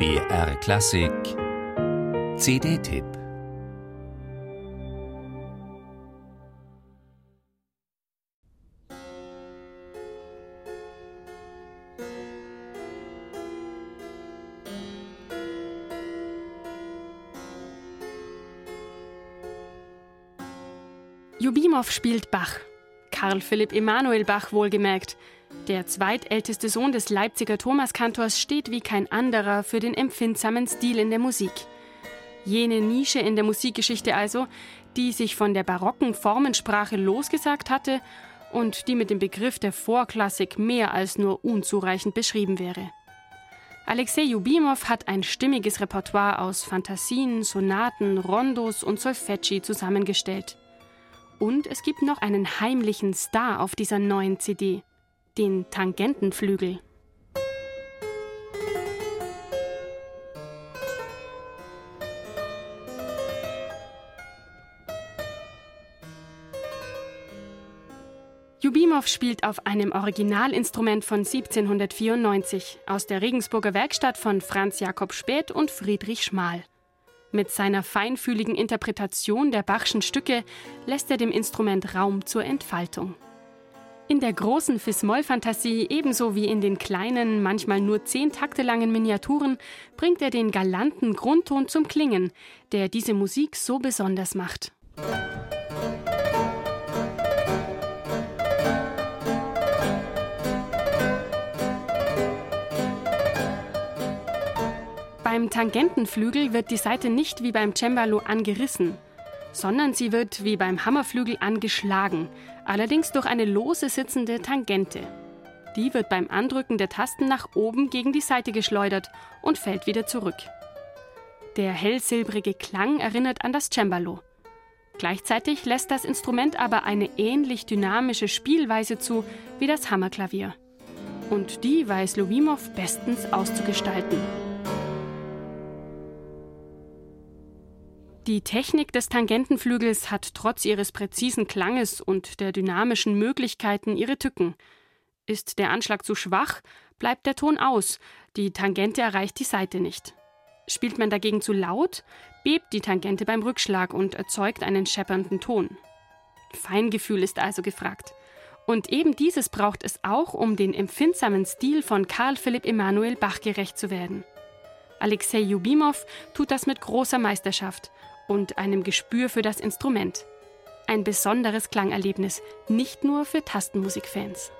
BR Klassik CD-Tipp Jubimow spielt Bach. Karl Philipp Emanuel Bach wohlgemerkt. Der zweitälteste Sohn des Leipziger Thomaskantors steht wie kein anderer für den empfindsamen Stil in der Musik. Jene Nische in der Musikgeschichte also, die sich von der barocken Formensprache losgesagt hatte und die mit dem Begriff der Vorklassik mehr als nur unzureichend beschrieben wäre. Alexei Jubimow hat ein stimmiges Repertoire aus Fantasien, Sonaten, Rondos und Solfeggi zusammengestellt. Und es gibt noch einen heimlichen Star auf dieser neuen CD den Tangentenflügel. Jubimow spielt auf einem Originalinstrument von 1794 aus der Regensburger Werkstatt von Franz Jakob Späth und Friedrich Schmal. Mit seiner feinfühligen Interpretation der Bachschen Stücke lässt er dem Instrument Raum zur Entfaltung. In der großen Fis-Moll-Fantasie ebenso wie in den kleinen, manchmal nur zehn Takte langen Miniaturen bringt er den galanten Grundton zum Klingen, der diese Musik so besonders macht. Beim Tangentenflügel wird die Saite nicht wie beim Cembalo angerissen, sondern sie wird wie beim Hammerflügel angeschlagen, allerdings durch eine lose sitzende Tangente. Die wird beim Andrücken der Tasten nach oben gegen die Seite geschleudert und fällt wieder zurück. Der hellsilbrige Klang erinnert an das Cembalo. Gleichzeitig lässt das Instrument aber eine ähnlich dynamische Spielweise zu wie das Hammerklavier. Und die weiß Lubimov bestens auszugestalten. Die Technik des Tangentenflügels hat trotz ihres präzisen Klanges und der dynamischen Möglichkeiten ihre Tücken. Ist der Anschlag zu schwach, bleibt der Ton aus, die Tangente erreicht die Saite nicht. Spielt man dagegen zu laut, bebt die Tangente beim Rückschlag und erzeugt einen scheppernden Ton. Feingefühl ist also gefragt. Und eben dieses braucht es auch, um den empfindsamen Stil von Karl Philipp Emanuel Bach gerecht zu werden. Alexei Jubimow tut das mit großer Meisterschaft und einem Gespür für das Instrument. Ein besonderes Klangerlebnis, nicht nur für Tastenmusikfans.